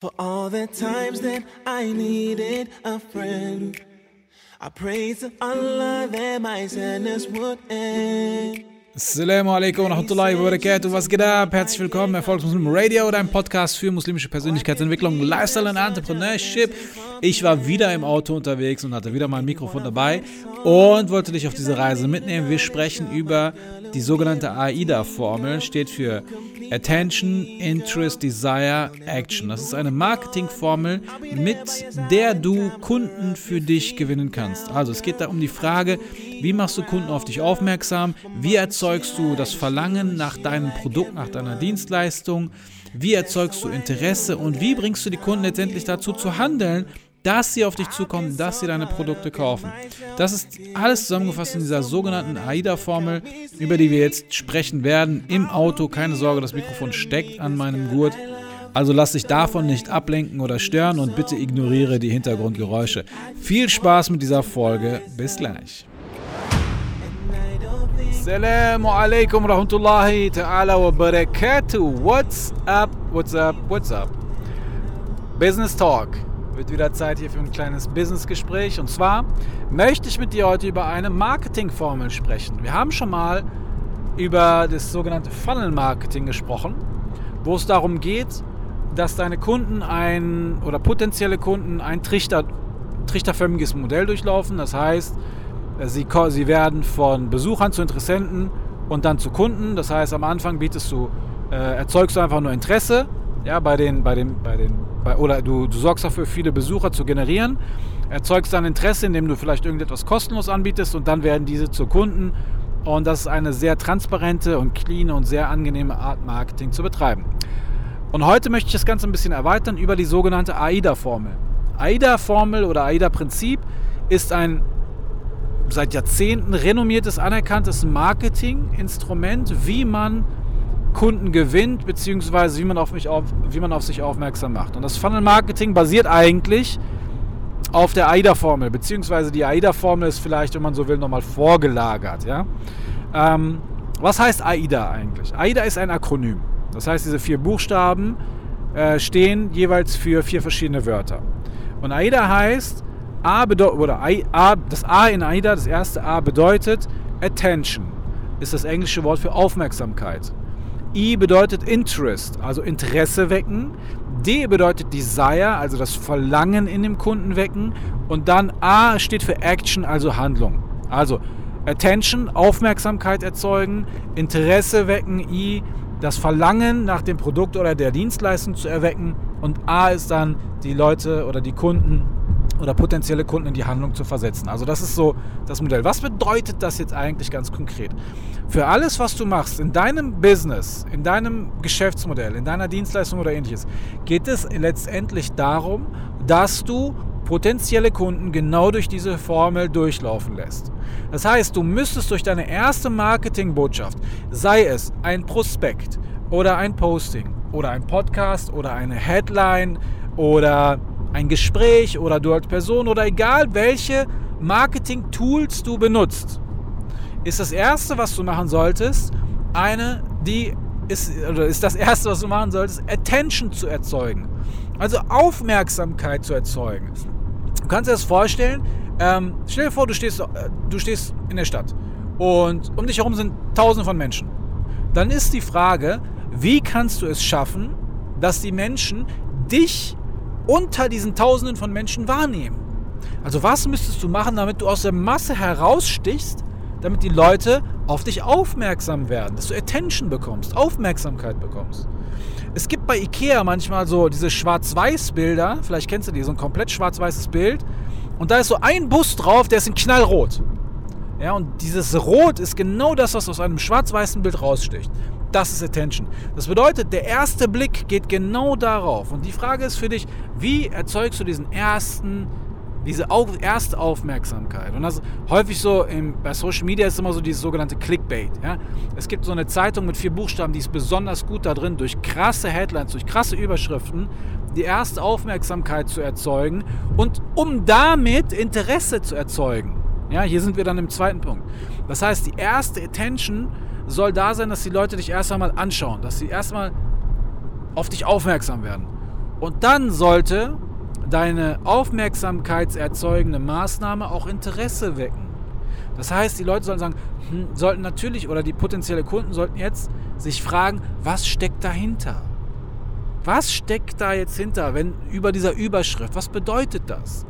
For all the times that I needed a friend, I prayed to Allah that my sadness would end. Assalamu alaikum wa rahmatullahi wa barakatuh. Was geht ab? Herzlich willkommen, Erfolgsmuslim Radio, dein Podcast für muslimische Persönlichkeitsentwicklung, Lifestyle und Entrepreneurship. Ich war wieder im Auto unterwegs und hatte wieder mein Mikrofon dabei und wollte dich auf diese Reise mitnehmen. Wir sprechen über die sogenannte AIDA-Formel, steht für Attention, Interest, Desire, Action. Das ist eine Marketingformel, mit der du Kunden für dich gewinnen kannst. Also es geht da um die Frage, wie machst du Kunden auf dich aufmerksam? Wie erzeugst du das Verlangen nach deinem Produkt, nach deiner Dienstleistung? Wie erzeugst du Interesse und wie bringst du die Kunden letztendlich dazu zu handeln, dass sie auf dich zukommen, dass sie deine Produkte kaufen. Das ist alles zusammengefasst in dieser sogenannten AIDA-Formel, über die wir jetzt sprechen werden. Im Auto, keine Sorge, das Mikrofon steckt an meinem Gurt. Also lass dich davon nicht ablenken oder stören und bitte ignoriere die Hintergrundgeräusche. Viel Spaß mit dieser Folge. Bis gleich. Assalamu alaikum rahmatullahi ta'ala wa barakatuh. What's up, what's up, what's up? Business Talk. Wird wieder Zeit hier für ein kleines Business-Gespräch. Und zwar möchte ich mit dir heute über eine Marketingformel sprechen. Wir haben schon mal über das sogenannte Funnel-Marketing gesprochen, wo es darum geht, dass deine Kunden ein oder potenzielle Kunden ein Trichter, trichterförmiges Modell durchlaufen. Das heißt, Sie, sie werden von Besuchern zu Interessenten und dann zu Kunden. Das heißt, am Anfang bietest du, äh, erzeugst du einfach nur Interesse, ja, bei den, bei den, bei den, bei, oder du, du sorgst dafür, viele Besucher zu generieren, erzeugst dann Interesse, indem du vielleicht irgendetwas kostenlos anbietest und dann werden diese zu Kunden. Und das ist eine sehr transparente und clean und sehr angenehme Art, Marketing zu betreiben. Und heute möchte ich das Ganze ein bisschen erweitern über die sogenannte AIDA-Formel. AIDA-Formel oder AIDA-Prinzip ist ein seit Jahrzehnten renommiertes, anerkanntes Marketinginstrument, wie man Kunden gewinnt, beziehungsweise wie man auf, mich auf, wie man auf sich aufmerksam macht. Und das Funnel Marketing basiert eigentlich auf der AIDA-Formel, beziehungsweise die AIDA-Formel ist vielleicht, wenn man so will, nochmal vorgelagert. Ja? Ähm, was heißt AIDA eigentlich? AIDA ist ein Akronym. Das heißt, diese vier Buchstaben äh, stehen jeweils für vier verschiedene Wörter. Und AIDA heißt, A oder A, das A in AIDA, das erste A bedeutet Attention, ist das englische Wort für Aufmerksamkeit. I bedeutet Interest, also Interesse wecken. D bedeutet Desire, also das Verlangen in dem Kunden wecken. Und dann A steht für Action, also Handlung. Also Attention, Aufmerksamkeit erzeugen, Interesse wecken, I das Verlangen nach dem Produkt oder der Dienstleistung zu erwecken. Und A ist dann die Leute oder die Kunden oder potenzielle Kunden in die Handlung zu versetzen. Also das ist so das Modell. Was bedeutet das jetzt eigentlich ganz konkret? Für alles, was du machst in deinem Business, in deinem Geschäftsmodell, in deiner Dienstleistung oder ähnliches, geht es letztendlich darum, dass du potenzielle Kunden genau durch diese Formel durchlaufen lässt. Das heißt, du müsstest durch deine erste Marketingbotschaft, sei es ein Prospekt oder ein Posting oder ein Podcast oder eine Headline oder ein Gespräch oder du als Person oder egal welche Marketing-Tools du benutzt, ist das erste, was du machen solltest, eine, die ist, oder ist das erste, was du machen solltest, Attention zu erzeugen. Also Aufmerksamkeit zu erzeugen. Du kannst dir das vorstellen, ähm, stell dir vor, du stehst, äh, du stehst in der Stadt und um dich herum sind tausende von Menschen. Dann ist die Frage, wie kannst du es schaffen, dass die Menschen dich unter diesen Tausenden von Menschen wahrnehmen. Also was müsstest du machen, damit du aus der Masse herausstichst, damit die Leute auf dich aufmerksam werden, dass du Attention bekommst, Aufmerksamkeit bekommst. Es gibt bei Ikea manchmal so diese Schwarz-Weiß-Bilder, vielleicht kennst du die, so ein komplett schwarz-weißes Bild. Und da ist so ein Bus drauf, der ist in Knallrot. Ja, und dieses Rot ist genau das, was aus einem schwarz-weißen Bild raussticht. Das ist Attention. Das bedeutet, der erste Blick geht genau darauf. Und die Frage ist für dich, wie erzeugst du diesen ersten, diese erste Aufmerksamkeit? Und das häufig so im, bei Social Media ist immer so dieses sogenannte Clickbait. Ja? Es gibt so eine Zeitung mit vier Buchstaben, die ist besonders gut da drin, durch krasse Headlines, durch krasse Überschriften, die erste Aufmerksamkeit zu erzeugen und um damit Interesse zu erzeugen. Ja, hier sind wir dann im zweiten Punkt. Das heißt, die erste Attention soll da sein, dass die Leute dich erst einmal anschauen, dass sie erstmal auf dich aufmerksam werden. Und dann sollte deine aufmerksamkeitserzeugende Maßnahme auch Interesse wecken. Das heißt, die Leute sollten sagen, hm, sollten natürlich oder die potenziellen Kunden sollten jetzt sich fragen, was steckt dahinter? Was steckt da jetzt hinter, wenn über dieser Überschrift? Was bedeutet das?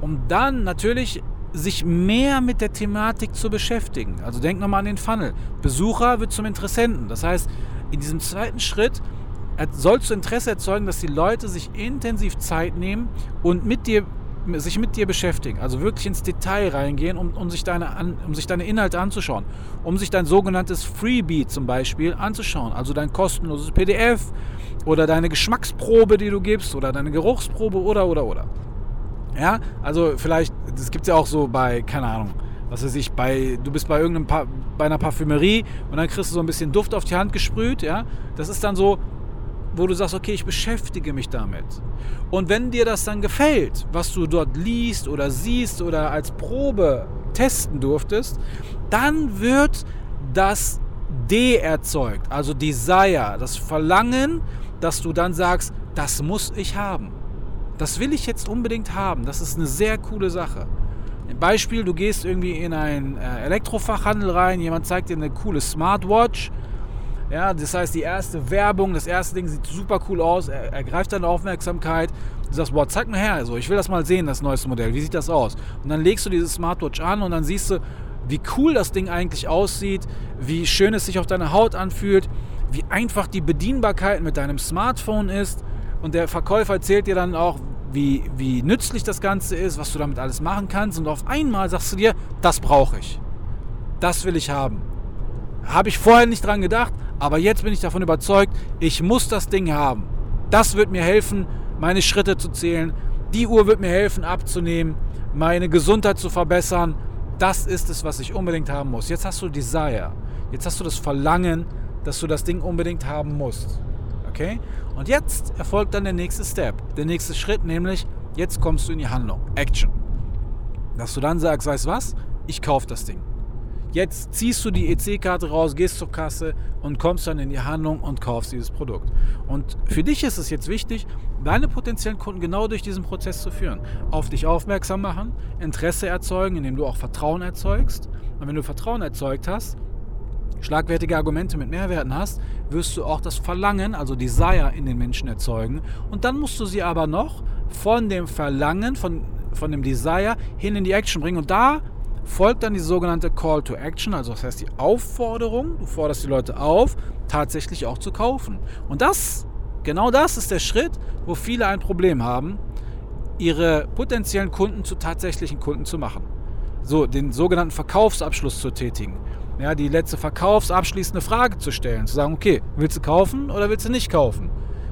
Um dann natürlich sich mehr mit der Thematik zu beschäftigen. Also denk nochmal an den Funnel. Besucher wird zum Interessenten. Das heißt, in diesem zweiten Schritt sollst du Interesse erzeugen, dass die Leute sich intensiv Zeit nehmen und mit dir sich mit dir beschäftigen, also wirklich ins Detail reingehen, um, um, sich deine, um sich deine Inhalte anzuschauen, um sich dein sogenanntes Freebie zum Beispiel anzuschauen, also dein kostenloses PDF oder deine Geschmacksprobe, die du gibst oder deine Geruchsprobe oder oder oder. Ja, also vielleicht, das gibt es ja auch so bei, keine Ahnung, was weiß ich, bei, du bist bei irgendeinem, pa bei einer Parfümerie und dann kriegst du so ein bisschen Duft auf die Hand gesprüht, ja. Das ist dann so, wo du sagst, okay, ich beschäftige mich damit. Und wenn dir das dann gefällt, was du dort liest oder siehst oder als Probe testen durftest, dann wird das D erzeugt, also Desire, das Verlangen, dass du dann sagst, das muss ich haben. Das will ich jetzt unbedingt haben. Das ist eine sehr coole Sache. Beispiel, du gehst irgendwie in einen äh, Elektrofachhandel rein, jemand zeigt dir eine coole Smartwatch ja, das heißt, die erste Werbung, das erste Ding sieht super cool aus, er, ergreift deine Aufmerksamkeit. Du sagst, boah, zeig mir her, also ich will das mal sehen, das neueste Modell. Wie sieht das aus? Und dann legst du diese Smartwatch an und dann siehst du, wie cool das Ding eigentlich aussieht, wie schön es sich auf deiner Haut anfühlt, wie einfach die Bedienbarkeit mit deinem Smartphone ist. Und der Verkäufer erzählt dir dann auch, wie, wie nützlich das Ganze ist, was du damit alles machen kannst. Und auf einmal sagst du dir, das brauche ich. Das will ich haben. Habe ich vorher nicht dran gedacht, aber jetzt bin ich davon überzeugt, ich muss das Ding haben. Das wird mir helfen, meine Schritte zu zählen. Die Uhr wird mir helfen, abzunehmen, meine Gesundheit zu verbessern. Das ist es, was ich unbedingt haben muss. Jetzt hast du Desire. Jetzt hast du das Verlangen, dass du das Ding unbedingt haben musst. Okay? Und jetzt erfolgt dann der nächste Step. Der nächste Schritt, nämlich jetzt kommst du in die Handlung. Action. Dass du dann sagst, weißt du was? Ich kaufe das Ding. Jetzt ziehst du die EC-Karte raus, gehst zur Kasse und kommst dann in die Handlung und kaufst dieses Produkt. Und für dich ist es jetzt wichtig, deine potenziellen Kunden genau durch diesen Prozess zu führen. Auf dich aufmerksam machen, Interesse erzeugen, indem du auch Vertrauen erzeugst. Und wenn du Vertrauen erzeugt hast, schlagwertige Argumente mit Mehrwerten hast, wirst du auch das Verlangen, also Desire in den Menschen erzeugen. Und dann musst du sie aber noch von dem Verlangen, von, von dem Desire hin in die Action bringen. Und da folgt dann die sogenannte Call to Action, also das heißt die Aufforderung, du forderst die Leute auf, tatsächlich auch zu kaufen. Und das, genau das ist der Schritt, wo viele ein Problem haben, ihre potenziellen Kunden zu tatsächlichen Kunden zu machen. So, den sogenannten Verkaufsabschluss zu tätigen. Ja, die letzte verkaufsabschließende Frage zu stellen, zu sagen, okay, willst du kaufen oder willst du nicht kaufen?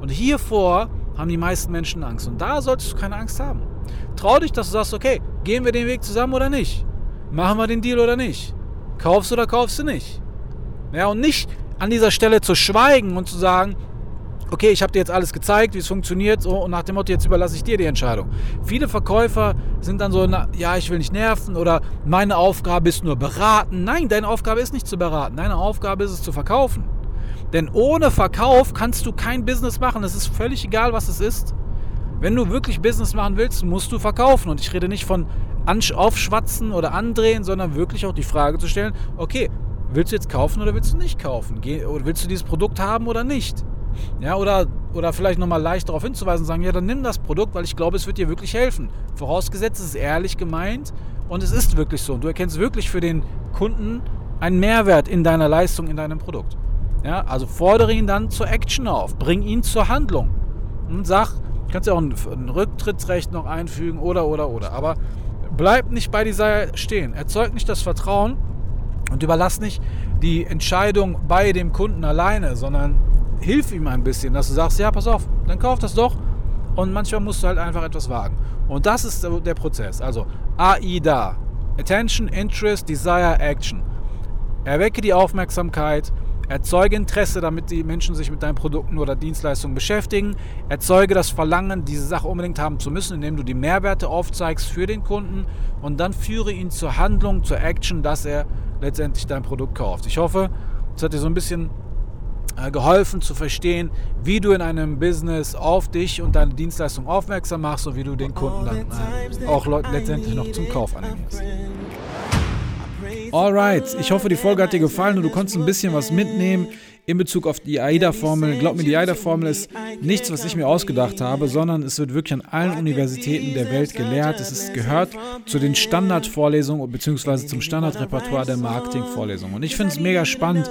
Und hiervor haben die meisten Menschen Angst. Und da solltest du keine Angst haben. Trau dich, dass du sagst, okay, gehen wir den Weg zusammen oder nicht? Machen wir den Deal oder nicht? Kaufst du oder kaufst du nicht? Ja, und nicht an dieser Stelle zu schweigen und zu sagen, okay, ich habe dir jetzt alles gezeigt, wie es funktioniert, so, und nach dem Motto, jetzt überlasse ich dir die Entscheidung. Viele Verkäufer sind dann so, na, ja, ich will nicht nerven oder meine Aufgabe ist nur beraten. Nein, deine Aufgabe ist nicht zu beraten, deine Aufgabe ist es zu verkaufen. Denn ohne Verkauf kannst du kein Business machen. Es ist völlig egal, was es ist. Wenn du wirklich Business machen willst, musst du verkaufen. Und ich rede nicht von aufschwatzen oder andrehen, sondern wirklich auch die Frage zu stellen, okay, willst du jetzt kaufen oder willst du nicht kaufen? willst du dieses Produkt haben oder nicht? Ja, oder, oder vielleicht nochmal leicht darauf hinzuweisen und sagen, ja, dann nimm das Produkt, weil ich glaube, es wird dir wirklich helfen. Vorausgesetzt, es ist ehrlich gemeint und es ist wirklich so. Und du erkennst wirklich für den Kunden einen Mehrwert in deiner Leistung, in deinem Produkt. Ja, also fordere ihn dann zur Action auf, bring ihn zur Handlung und sag, kannst ja auch ein, ein Rücktrittsrecht noch einfügen oder, oder, oder. Aber bleib nicht bei dieser stehen. Erzeug nicht das Vertrauen und überlass nicht die Entscheidung bei dem Kunden alleine, sondern hilf ihm ein bisschen, dass du sagst, ja, pass auf, dann kauf das doch. Und manchmal musst du halt einfach etwas wagen. Und das ist der Prozess. Also AIDA. Attention, Interest, Desire, Action. Erwecke die Aufmerksamkeit, Erzeuge Interesse, damit die Menschen sich mit deinen Produkten oder Dienstleistungen beschäftigen. Erzeuge das Verlangen, diese Sache unbedingt haben zu müssen, indem du die Mehrwerte aufzeigst für den Kunden und dann führe ihn zur Handlung, zur Action, dass er letztendlich dein Produkt kauft. Ich hoffe, es hat dir so ein bisschen geholfen zu verstehen, wie du in einem Business auf dich und deine Dienstleistung aufmerksam machst und wie du den Kunden dann äh, auch letztendlich noch zum Kauf animierst. Alright, ich hoffe, die Folge hat dir gefallen und du konntest ein bisschen was mitnehmen in Bezug auf die AIDA-Formel. Glaub mir, die AIDA-Formel ist nichts, was ich mir ausgedacht habe, sondern es wird wirklich an allen Universitäten der Welt gelehrt. Es ist, gehört zu den Standardvorlesungen bzw. zum Standardrepertoire der Marketingvorlesungen. Und ich finde es mega spannend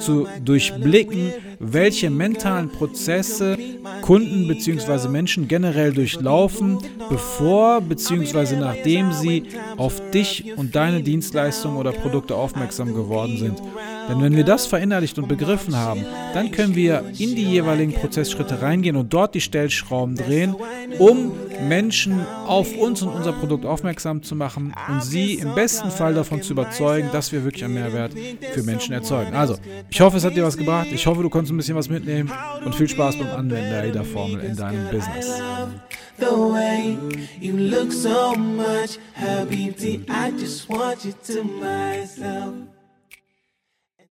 zu durchblicken, welche mentalen Prozesse Kunden bzw. Menschen generell durchlaufen, bevor bzw. nachdem sie auf dich und deine Dienstleistungen oder Produkte aufmerksam geworden sind. Denn wenn wir das verinnerlicht und begriffen haben, dann können wir in die jeweiligen Prozessschritte reingehen und dort die Stellschrauben drehen, um Menschen auf uns und unser Produkt aufmerksam zu machen und sie im besten Fall davon zu überzeugen, dass wir wirklich einen Mehrwert für Menschen erzeugen. Also, ich hoffe, es hat dir was gebracht. Ich hoffe, du konntest ein bisschen was mitnehmen und viel Spaß beim Anwenden der AIDA-Formel in deinem Business. The way you look so much, Habibti, I just want you to myself.